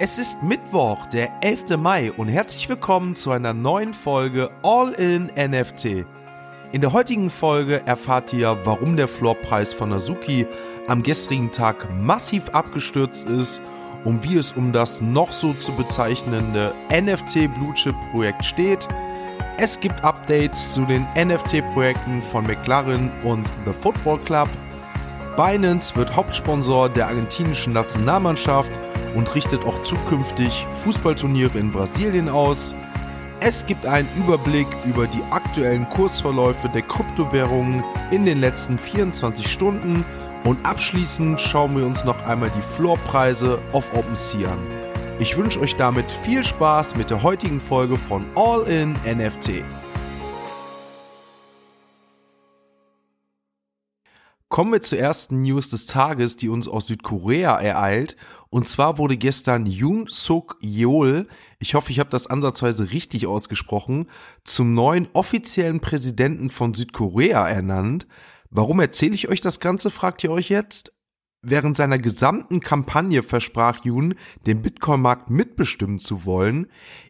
Es ist Mittwoch, der 11. Mai und herzlich willkommen zu einer neuen Folge All in NFT. In der heutigen Folge erfahrt ihr, warum der Floorpreis von Azuki am gestrigen Tag massiv abgestürzt ist und wie es um das noch so zu bezeichnende NFT Blue Chip Projekt steht. Es gibt Updates zu den NFT-Projekten von McLaren und The Football Club. Binance wird Hauptsponsor der argentinischen Nationalmannschaft und richtet auch zukünftig Fußballturniere in Brasilien aus. Es gibt einen Überblick über die aktuellen Kursverläufe der Kryptowährungen in den letzten 24 Stunden und abschließend schauen wir uns noch einmal die Floorpreise auf OpenSea an. Ich wünsche euch damit viel Spaß mit der heutigen Folge von All in NFT. Kommen wir zur ersten News des Tages, die uns aus Südkorea ereilt. Und zwar wurde gestern Yoon Suk Yeol, ich hoffe, ich habe das ansatzweise richtig ausgesprochen, zum neuen offiziellen Präsidenten von Südkorea ernannt. Warum erzähle ich euch das Ganze, fragt ihr euch jetzt? Während seiner gesamten Kampagne versprach Yoon, den Bitcoin-Markt mitbestimmen zu wollen.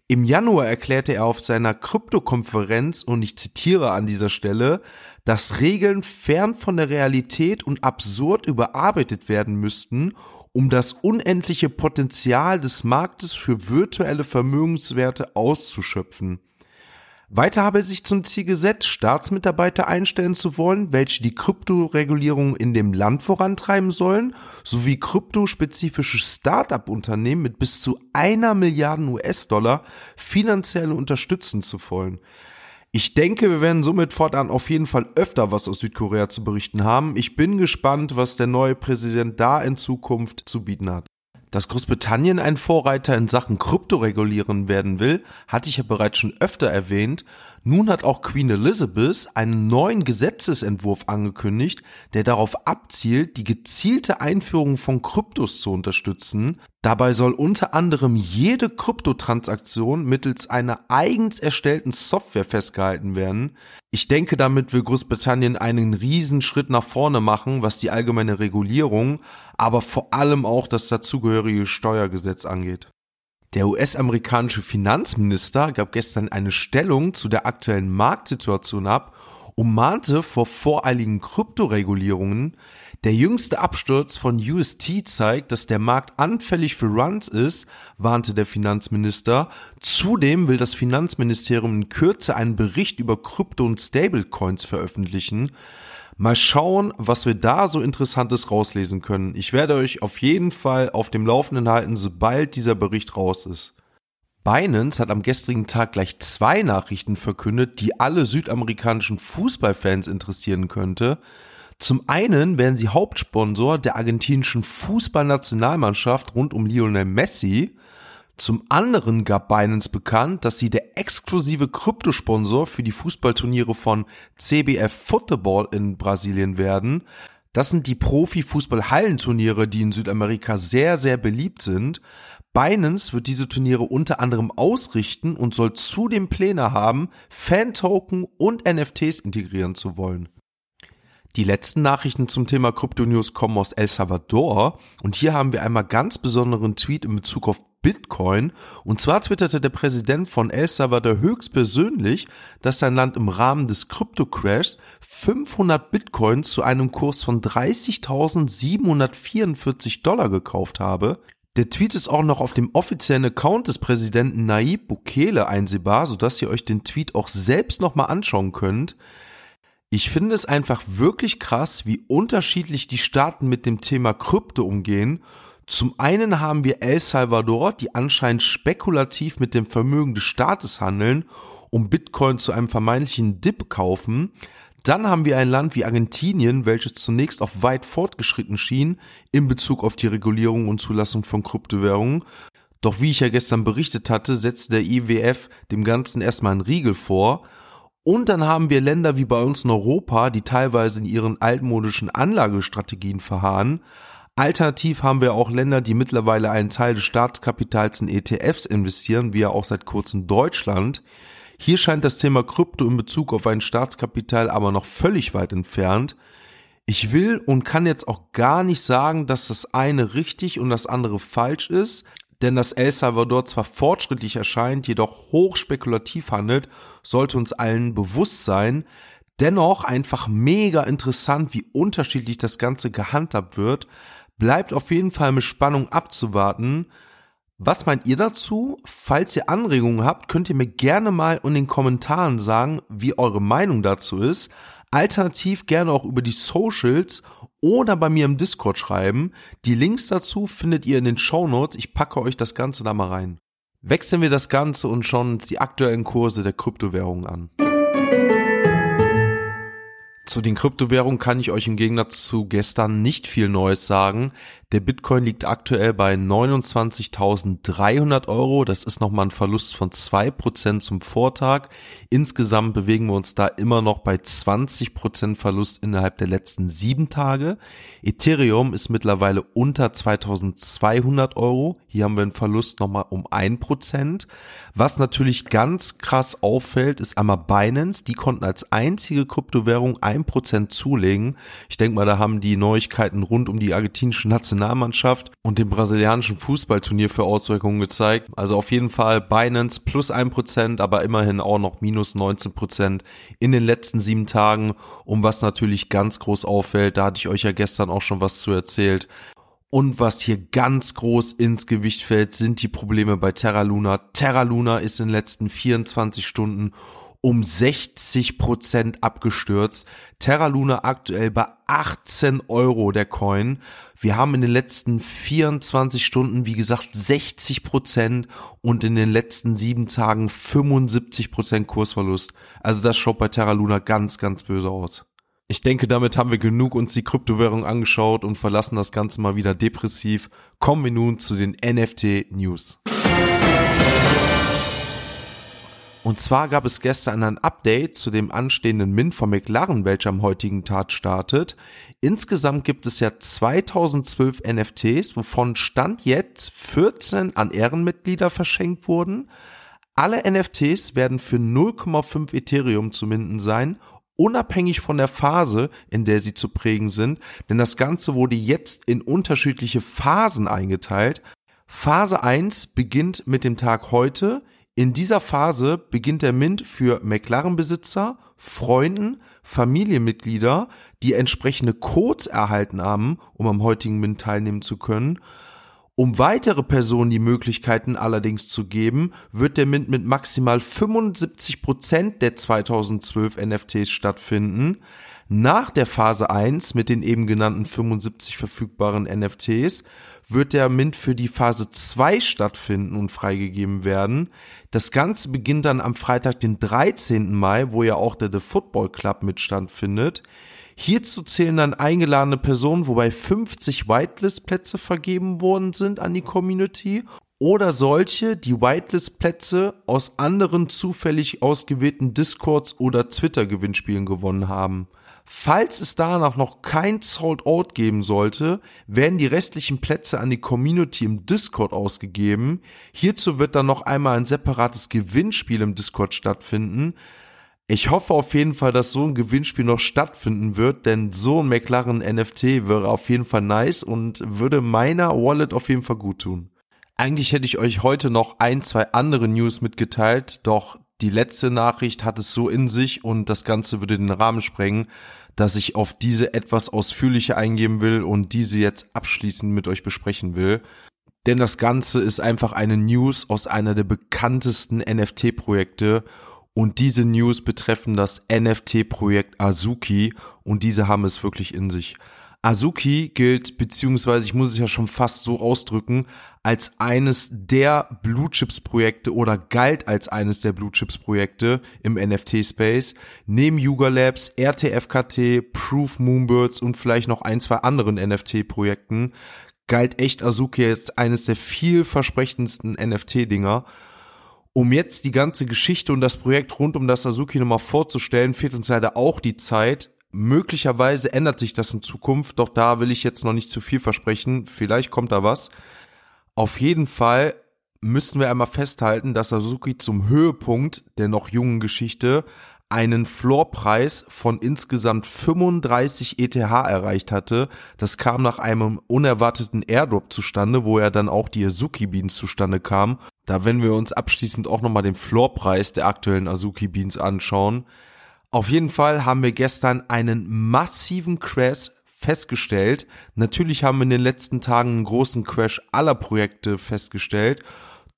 Im Januar erklärte er auf seiner Krypto-Konferenz, und ich zitiere an dieser Stelle, dass Regeln fern von der Realität und absurd überarbeitet werden müssten, um das unendliche Potenzial des Marktes für virtuelle Vermögenswerte auszuschöpfen. Weiter habe er sich zum Ziel gesetzt, Staatsmitarbeiter einstellen zu wollen, welche die Kryptoregulierung in dem Land vorantreiben sollen, sowie kryptospezifische Start-up-Unternehmen mit bis zu einer Milliarde US-Dollar finanziell unterstützen zu wollen. Ich denke, wir werden somit fortan auf jeden Fall öfter was aus Südkorea zu berichten haben. Ich bin gespannt, was der neue Präsident da in Zukunft zu bieten hat. Dass Großbritannien ein Vorreiter in Sachen Krypto regulieren werden will, hatte ich ja bereits schon öfter erwähnt. Nun hat auch Queen Elizabeth einen neuen Gesetzesentwurf angekündigt, der darauf abzielt, die gezielte Einführung von Kryptos zu unterstützen. Dabei soll unter anderem jede Kryptotransaktion mittels einer eigens erstellten Software festgehalten werden. Ich denke, damit will Großbritannien einen riesen Schritt nach vorne machen, was die allgemeine Regulierung, aber vor allem auch das dazugehörige Steuergesetz angeht. Der US-amerikanische Finanzminister gab gestern eine Stellung zu der aktuellen Marktsituation ab und mahnte vor voreiligen Kryptoregulierungen. Der jüngste Absturz von UST zeigt, dass der Markt anfällig für Runs ist, warnte der Finanzminister. Zudem will das Finanzministerium in Kürze einen Bericht über Krypto- und Stablecoins veröffentlichen. Mal schauen, was wir da so Interessantes rauslesen können. Ich werde euch auf jeden Fall auf dem Laufenden halten, sobald dieser Bericht raus ist. Binance hat am gestrigen Tag gleich zwei Nachrichten verkündet, die alle südamerikanischen Fußballfans interessieren könnte. Zum einen werden sie Hauptsponsor der argentinischen Fußballnationalmannschaft rund um Lionel Messi. Zum anderen gab Binance bekannt, dass sie der exklusive Kryptosponsor für die Fußballturniere von CBF Football in Brasilien werden. Das sind die Profi-Fußball-Hallenturniere, die in Südamerika sehr, sehr beliebt sind. Binance wird diese Turniere unter anderem ausrichten und soll zudem Pläne haben, Fan-Token und NFTs integrieren zu wollen. Die letzten Nachrichten zum Thema Crypto News kommen aus El Salvador und hier haben wir einmal ganz besonderen Tweet in Bezug auf Bitcoin. Und zwar twitterte der Präsident von El Salvador höchstpersönlich, dass sein Land im Rahmen des Krypto-Crashs 500 Bitcoins zu einem Kurs von 30.744 Dollar gekauft habe. Der Tweet ist auch noch auf dem offiziellen Account des Präsidenten Nayib Bukele einsehbar, sodass ihr euch den Tweet auch selbst nochmal anschauen könnt. Ich finde es einfach wirklich krass, wie unterschiedlich die Staaten mit dem Thema Krypto umgehen zum einen haben wir El Salvador, die anscheinend spekulativ mit dem Vermögen des Staates handeln, um Bitcoin zu einem vermeintlichen Dip kaufen. Dann haben wir ein Land wie Argentinien, welches zunächst auf weit fortgeschritten schien in Bezug auf die Regulierung und Zulassung von Kryptowährungen. Doch wie ich ja gestern berichtet hatte, setzte der IWF dem Ganzen erstmal einen Riegel vor. Und dann haben wir Länder wie bei uns in Europa, die teilweise in ihren altmodischen Anlagestrategien verharren. Alternativ haben wir auch Länder, die mittlerweile einen Teil des Staatskapitals in ETFs investieren, wie ja auch seit kurzem Deutschland. Hier scheint das Thema Krypto in Bezug auf ein Staatskapital aber noch völlig weit entfernt. Ich will und kann jetzt auch gar nicht sagen, dass das eine richtig und das andere falsch ist. denn dass El Salvador zwar fortschrittlich erscheint, jedoch hoch spekulativ handelt, sollte uns allen bewusst sein. Dennoch einfach mega interessant, wie unterschiedlich das Ganze gehandhabt wird. Bleibt auf jeden Fall mit Spannung abzuwarten. Was meint ihr dazu? Falls ihr Anregungen habt, könnt ihr mir gerne mal in den Kommentaren sagen, wie eure Meinung dazu ist. Alternativ gerne auch über die Socials oder bei mir im Discord schreiben. Die Links dazu findet ihr in den Show Notes. Ich packe euch das Ganze da mal rein. Wechseln wir das Ganze und schauen uns die aktuellen Kurse der Kryptowährungen an. Zu den Kryptowährungen kann ich euch im Gegensatz zu gestern nicht viel Neues sagen. Der Bitcoin liegt aktuell bei 29.300 Euro. Das ist nochmal ein Verlust von zwei Prozent zum Vortag. Insgesamt bewegen wir uns da immer noch bei 20 Prozent Verlust innerhalb der letzten sieben Tage. Ethereum ist mittlerweile unter 2200 Euro. Hier haben wir einen Verlust nochmal um ein Prozent. Was natürlich ganz krass auffällt, ist einmal Binance. Die konnten als einzige Kryptowährung ein Prozent zulegen. Ich denke mal, da haben die Neuigkeiten rund um die argentinische Nationalität Nationalmannschaft und dem brasilianischen Fußballturnier für Auswirkungen gezeigt. Also auf jeden Fall Binance plus ein Prozent, aber immerhin auch noch minus 19 Prozent in den letzten sieben Tagen. Um was natürlich ganz groß auffällt, da hatte ich euch ja gestern auch schon was zu erzählt. Und was hier ganz groß ins Gewicht fällt, sind die Probleme bei Terra Luna. Terra Luna ist in den letzten 24 Stunden um 60 Prozent abgestürzt. Terra Luna aktuell bei 18 Euro der Coin. Wir haben in den letzten 24 Stunden, wie gesagt, 60 Prozent und in den letzten sieben Tagen 75 Prozent Kursverlust. Also das schaut bei Terra Luna ganz, ganz böse aus. Ich denke, damit haben wir genug uns die Kryptowährung angeschaut und verlassen das Ganze mal wieder depressiv. Kommen wir nun zu den NFT Und zwar gab es gestern ein Update zu dem anstehenden Mint von McLaren, welcher am heutigen Tag startet. Insgesamt gibt es ja 2012 NFTs, wovon Stand jetzt 14 an Ehrenmitglieder verschenkt wurden. Alle NFTs werden für 0,5 Ethereum zu minden sein unabhängig von der Phase, in der sie zu prägen sind, denn das Ganze wurde jetzt in unterschiedliche Phasen eingeteilt. Phase 1 beginnt mit dem Tag heute, in dieser Phase beginnt der Mint für McLaren-Besitzer, Freunden, Familienmitglieder, die entsprechende Codes erhalten haben, um am heutigen Mint teilnehmen zu können. Um weitere Personen die Möglichkeiten allerdings zu geben, wird der Mint mit maximal 75 Prozent der 2012 NFTs stattfinden. Nach der Phase 1 mit den eben genannten 75 verfügbaren NFTs wird der Mint für die Phase 2 stattfinden und freigegeben werden. Das Ganze beginnt dann am Freitag, den 13. Mai, wo ja auch der The Football Club mit stattfindet. Hierzu zählen dann eingeladene Personen, wobei 50 Whitelist-Plätze vergeben worden sind an die Community oder solche, die Whitelist-Plätze aus anderen zufällig ausgewählten Discords oder Twitter-Gewinnspielen gewonnen haben. Falls es danach noch kein Sold Out geben sollte, werden die restlichen Plätze an die Community im Discord ausgegeben. Hierzu wird dann noch einmal ein separates Gewinnspiel im Discord stattfinden. Ich hoffe auf jeden Fall, dass so ein Gewinnspiel noch stattfinden wird, denn so ein McLaren NFT wäre auf jeden Fall nice und würde meiner Wallet auf jeden Fall gut tun. Eigentlich hätte ich euch heute noch ein, zwei andere News mitgeteilt, doch die letzte Nachricht hat es so in sich und das Ganze würde den Rahmen sprengen, dass ich auf diese etwas ausführlicher eingehen will und diese jetzt abschließend mit euch besprechen will. Denn das Ganze ist einfach eine News aus einer der bekanntesten NFT-Projekte und diese News betreffen das NFT-Projekt Azuki und diese haben es wirklich in sich. Azuki gilt, beziehungsweise ich muss es ja schon fast so ausdrücken, als eines der Blue Chips Projekte oder galt als eines der Blue Chips Projekte im NFT Space. Neben Yuga Labs, RTFKT, Proof Moonbirds und vielleicht noch ein, zwei anderen NFT Projekten galt echt Azuki als eines der vielversprechendsten NFT Dinger. Um jetzt die ganze Geschichte und das Projekt rund um das Azuki nochmal vorzustellen, fehlt uns leider auch die Zeit. Möglicherweise ändert sich das in Zukunft, doch da will ich jetzt noch nicht zu viel versprechen. Vielleicht kommt da was. Auf jeden Fall müssen wir einmal festhalten, dass Azuki zum Höhepunkt der noch jungen Geschichte einen Floorpreis von insgesamt 35 ETH erreicht hatte. Das kam nach einem unerwarteten Airdrop zustande, wo er dann auch die Azuki Beans zustande kam. Da wenn wir uns abschließend auch nochmal den Floorpreis der aktuellen Azuki Beans anschauen. Auf jeden Fall haben wir gestern einen massiven Crash festgestellt. Natürlich haben wir in den letzten Tagen einen großen Crash aller Projekte festgestellt.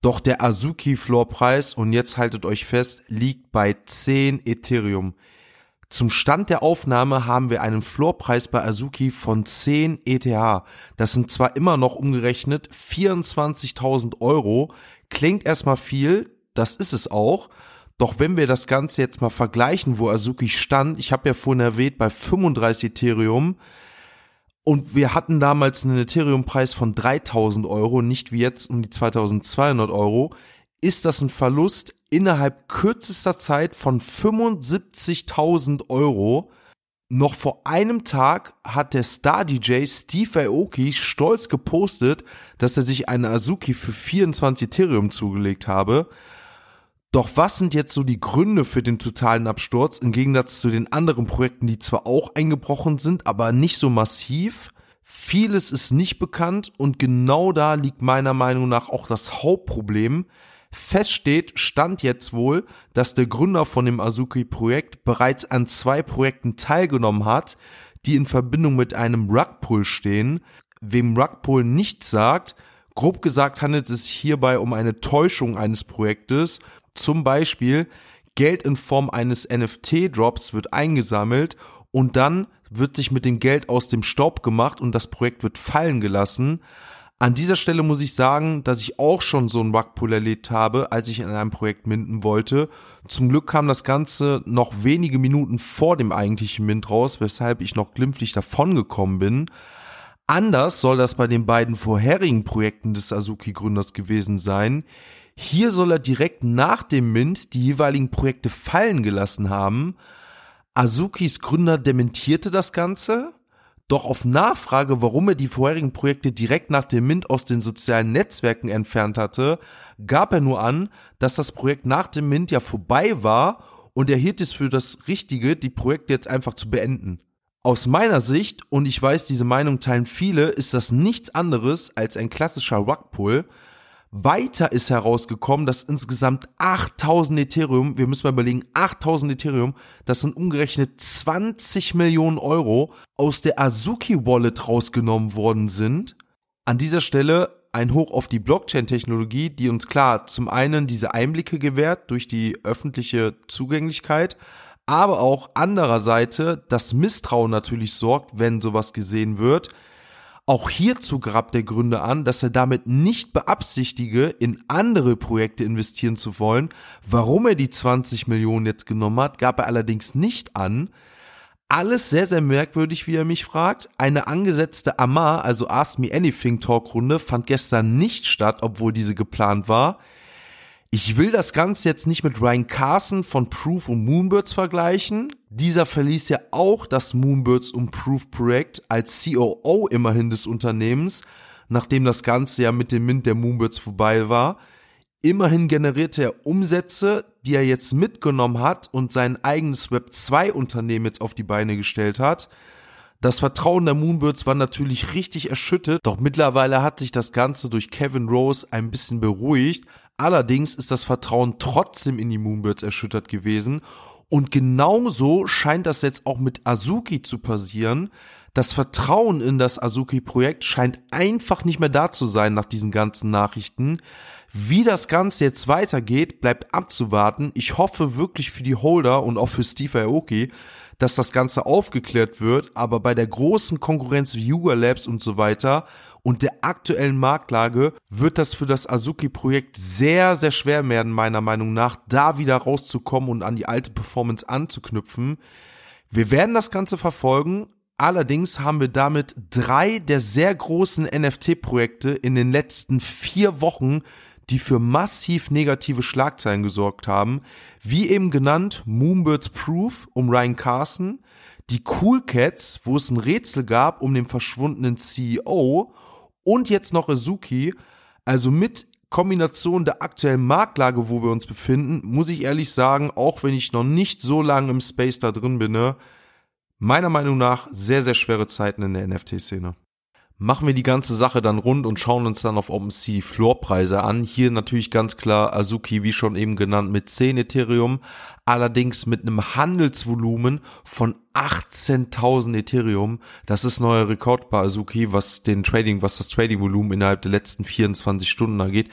Doch der Azuki Floorpreis, und jetzt haltet euch fest, liegt bei 10 Ethereum. Zum Stand der Aufnahme haben wir einen Floorpreis bei Azuki von 10 ETH. Das sind zwar immer noch umgerechnet 24.000 Euro. Klingt erstmal viel, das ist es auch. Doch wenn wir das Ganze jetzt mal vergleichen, wo Azuki stand, ich habe ja vorhin erwähnt, bei 35 Ethereum, und wir hatten damals einen Ethereum-Preis von 3000 Euro, nicht wie jetzt um die 2200 Euro. Ist das ein Verlust innerhalb kürzester Zeit von 75.000 Euro? Noch vor einem Tag hat der Star-DJ Steve Aoki stolz gepostet, dass er sich eine Azuki für 24 Ethereum zugelegt habe. Doch was sind jetzt so die Gründe für den totalen Absturz im Gegensatz zu den anderen Projekten, die zwar auch eingebrochen sind, aber nicht so massiv? Vieles ist nicht bekannt und genau da liegt meiner Meinung nach auch das Hauptproblem. Fest steht, stand jetzt wohl, dass der Gründer von dem Azuki-Projekt bereits an zwei Projekten teilgenommen hat, die in Verbindung mit einem Rugpull stehen. Wem Rugpull nicht sagt, grob gesagt handelt es sich hierbei um eine Täuschung eines Projektes zum Beispiel Geld in Form eines NFT-Drops wird eingesammelt und dann wird sich mit dem Geld aus dem Staub gemacht und das Projekt wird fallen gelassen. An dieser Stelle muss ich sagen, dass ich auch schon so einen Rugpull erlebt habe, als ich in einem Projekt minden wollte. Zum Glück kam das Ganze noch wenige Minuten vor dem eigentlichen Mint raus, weshalb ich noch glimpflich davongekommen bin. Anders soll das bei den beiden vorherigen Projekten des Azuki-Gründers gewesen sein. Hier soll er direkt nach dem Mint die jeweiligen Projekte fallen gelassen haben. Azukis Gründer dementierte das Ganze, doch auf Nachfrage, warum er die vorherigen Projekte direkt nach dem Mint aus den sozialen Netzwerken entfernt hatte, gab er nur an, dass das Projekt nach dem Mint ja vorbei war und er hielt es für das Richtige, die Projekte jetzt einfach zu beenden. Aus meiner Sicht, und ich weiß, diese Meinung teilen viele, ist das nichts anderes als ein klassischer Rugpull, weiter ist herausgekommen, dass insgesamt 8000 Ethereum, wir müssen mal überlegen, 8000 Ethereum, das sind umgerechnet 20 Millionen Euro, aus der Azuki Wallet rausgenommen worden sind. An dieser Stelle ein Hoch auf die Blockchain-Technologie, die uns klar zum einen diese Einblicke gewährt durch die öffentliche Zugänglichkeit, aber auch andererseits das Misstrauen natürlich sorgt, wenn sowas gesehen wird, auch hierzu gab der Gründer an, dass er damit nicht beabsichtige, in andere Projekte investieren zu wollen. Warum er die 20 Millionen jetzt genommen hat, gab er allerdings nicht an. Alles sehr, sehr merkwürdig, wie er mich fragt. Eine angesetzte Amar, also Ask Me Anything Talkrunde, fand gestern nicht statt, obwohl diese geplant war. Ich will das Ganze jetzt nicht mit Ryan Carson von Proof und Moonbirds vergleichen. Dieser verließ ja auch das Moonbirds Proof Projekt als COO immerhin des Unternehmens, nachdem das Ganze ja mit dem Mint der Moonbirds vorbei war. Immerhin generierte er Umsätze, die er jetzt mitgenommen hat und sein eigenes Web 2 Unternehmen jetzt auf die Beine gestellt hat. Das Vertrauen der Moonbirds war natürlich richtig erschüttert, doch mittlerweile hat sich das Ganze durch Kevin Rose ein bisschen beruhigt. Allerdings ist das Vertrauen trotzdem in die Moonbirds erschüttert gewesen. Und genauso scheint das jetzt auch mit Azuki zu passieren. Das Vertrauen in das Azuki-Projekt scheint einfach nicht mehr da zu sein nach diesen ganzen Nachrichten. Wie das Ganze jetzt weitergeht, bleibt abzuwarten. Ich hoffe wirklich für die Holder und auch für Steve Aoki, dass das Ganze aufgeklärt wird. Aber bei der großen Konkurrenz wie Yuga Labs und so weiter und der aktuellen Marktlage wird das für das Azuki-Projekt sehr, sehr schwer werden, meiner Meinung nach, da wieder rauszukommen und an die alte Performance anzuknüpfen. Wir werden das Ganze verfolgen. Allerdings haben wir damit drei der sehr großen NFT-Projekte in den letzten vier Wochen, die für massiv negative Schlagzeilen gesorgt haben. Wie eben genannt, Moonbirds Proof um Ryan Carson, die Cool Cats, wo es ein Rätsel gab um den verschwundenen CEO und jetzt noch Azuki. Also mit Kombination der aktuellen Marktlage, wo wir uns befinden, muss ich ehrlich sagen, auch wenn ich noch nicht so lange im Space da drin bin, ne, meiner Meinung nach sehr, sehr schwere Zeiten in der NFT-Szene machen wir die ganze Sache dann rund und schauen uns dann auf OpenSea die Floorpreise an. Hier natürlich ganz klar Azuki, wie schon eben genannt, mit 10 Ethereum, allerdings mit einem Handelsvolumen von 18.000 Ethereum. Das ist neuer Rekord bei Azuki, was den Trading, was das Trading-Volumen innerhalb der letzten 24 Stunden angeht.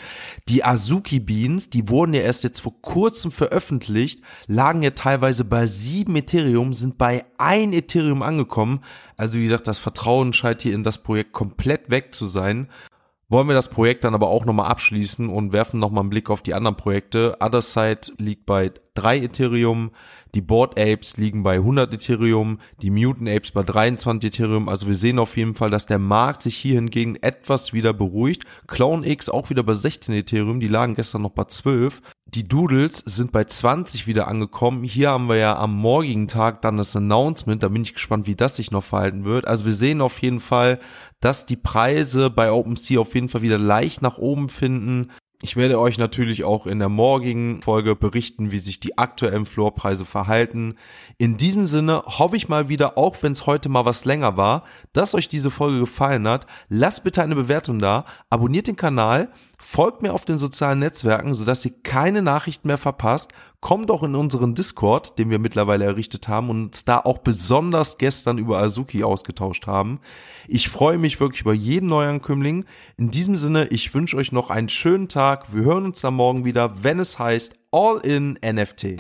Die Azuki Beans, die wurden ja erst jetzt vor kurzem veröffentlicht, lagen ja teilweise bei 7 Ethereum, sind bei 1 Ethereum angekommen. Also wie gesagt, das Vertrauen scheint hier in das Projekt komplett weg zu sein wollen wir das Projekt dann aber auch nochmal abschließen und werfen nochmal einen Blick auf die anderen Projekte. Other Side liegt bei 3 Ethereum, die Board Apes liegen bei 100 Ethereum, die Mutant Apes bei 23 Ethereum. Also wir sehen auf jeden Fall, dass der Markt sich hier hingegen etwas wieder beruhigt. Clone X auch wieder bei 16 Ethereum, die lagen gestern noch bei 12. Die Doodles sind bei 20 wieder angekommen. Hier haben wir ja am morgigen Tag dann das Announcement. Da bin ich gespannt, wie das sich noch verhalten wird. Also wir sehen auf jeden Fall, dass die Preise bei OpenSea auf jeden Fall wieder leicht nach oben finden. Ich werde euch natürlich auch in der morgigen Folge berichten, wie sich die aktuellen Floorpreise verhalten. In diesem Sinne hoffe ich mal wieder, auch wenn es heute mal was länger war, dass euch diese Folge gefallen hat. Lasst bitte eine Bewertung da, abonniert den Kanal, folgt mir auf den sozialen Netzwerken, sodass ihr keine Nachrichten mehr verpasst kommt auch in unseren Discord, den wir mittlerweile errichtet haben und uns da auch besonders gestern über Azuki ausgetauscht haben. Ich freue mich wirklich über jeden Neuankömmling. In diesem Sinne, ich wünsche euch noch einen schönen Tag. Wir hören uns dann morgen wieder, wenn es heißt All in NFT.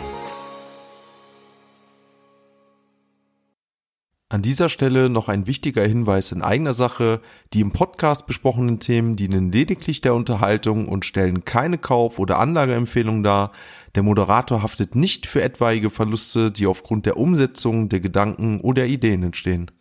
An dieser Stelle noch ein wichtiger Hinweis in eigener Sache. Die im Podcast besprochenen Themen dienen lediglich der Unterhaltung und stellen keine Kauf- oder Anlageempfehlung dar. Der Moderator haftet nicht für etwaige Verluste, die aufgrund der Umsetzung der Gedanken oder Ideen entstehen.